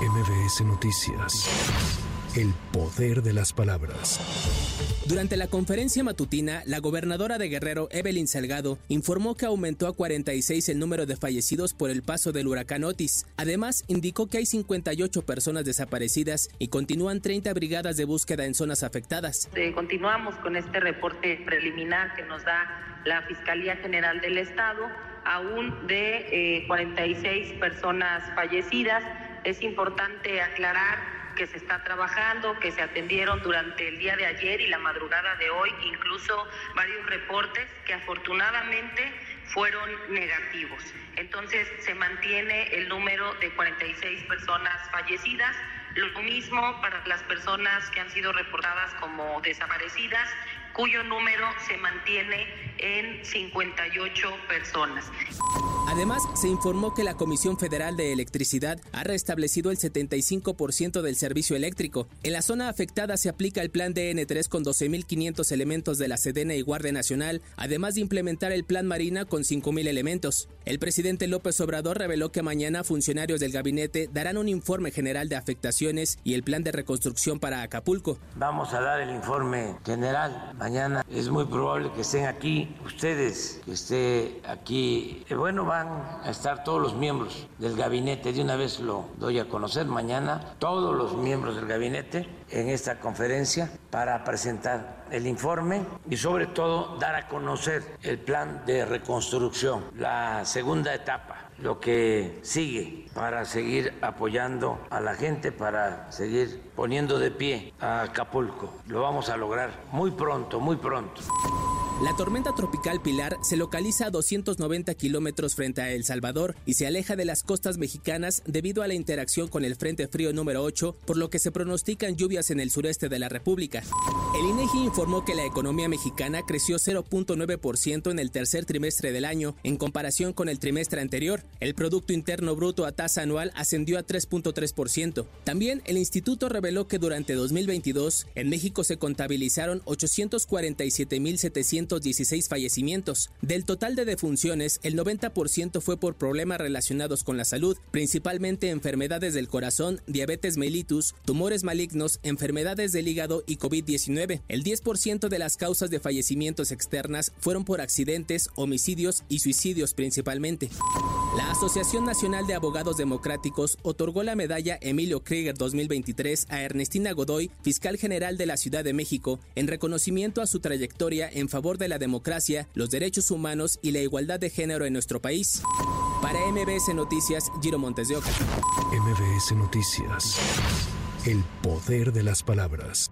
MBS Noticias. El poder de las palabras. Durante la conferencia matutina, la gobernadora de Guerrero, Evelyn Salgado, informó que aumentó a 46 el número de fallecidos por el paso del huracán Otis. Además, indicó que hay 58 personas desaparecidas y continúan 30 brigadas de búsqueda en zonas afectadas. Eh, continuamos con este reporte preliminar que nos da la Fiscalía General del Estado, aún de 46 eh, personas fallecidas. Es importante aclarar que se está trabajando, que se atendieron durante el día de ayer y la madrugada de hoy, incluso varios reportes que afortunadamente fueron negativos. Entonces se mantiene el número de 46 personas fallecidas, lo mismo para las personas que han sido reportadas como desaparecidas, cuyo número se mantiene en 58 personas. Además, se informó que la Comisión Federal de Electricidad ha restablecido el 75% del servicio eléctrico. En la zona afectada se aplica el plan DN3 con 12.500 elementos de la Sedena y Guardia Nacional, además de implementar el plan Marina con 5.000 elementos. El presidente López Obrador reveló que mañana funcionarios del gabinete darán un informe general de y el plan de reconstrucción para Acapulco. Vamos a dar el informe general mañana. Es muy probable que estén aquí ustedes, que esté aquí. Eh, bueno, van a estar todos los miembros del gabinete. De una vez lo doy a conocer mañana. Todos los miembros del gabinete en esta conferencia para presentar el informe y sobre todo dar a conocer el plan de reconstrucción, la segunda etapa, lo que sigue para seguir apoyando a la gente, para seguir poniendo de pie a Acapulco. Lo vamos a lograr muy pronto, muy pronto. La tormenta tropical Pilar se localiza a 290 kilómetros frente a El Salvador y se aleja de las costas mexicanas debido a la interacción con el Frente Frío número 8, por lo que se pronostican lluvias en el sureste de la República. El INEGI informó que la economía mexicana creció 0.9% en el tercer trimestre del año en comparación con el trimestre anterior. El Producto Interno Bruto a tasa anual ascendió a 3.3%. También el instituto reveló que durante 2022 en México se contabilizaron 847.700 16 fallecimientos. Del total de defunciones, el 90% fue por problemas relacionados con la salud, principalmente enfermedades del corazón, diabetes mellitus, tumores malignos, enfermedades del hígado y COVID-19. El 10% de las causas de fallecimientos externas fueron por accidentes, homicidios y suicidios principalmente. La Asociación Nacional de Abogados Democráticos otorgó la medalla Emilio Krieger 2023 a Ernestina Godoy, fiscal general de la Ciudad de México, en reconocimiento a su trayectoria en favor de la democracia, los derechos humanos y la igualdad de género en nuestro país. Para MBS Noticias, Giro Montes de Oca. MBS Noticias. El poder de las palabras.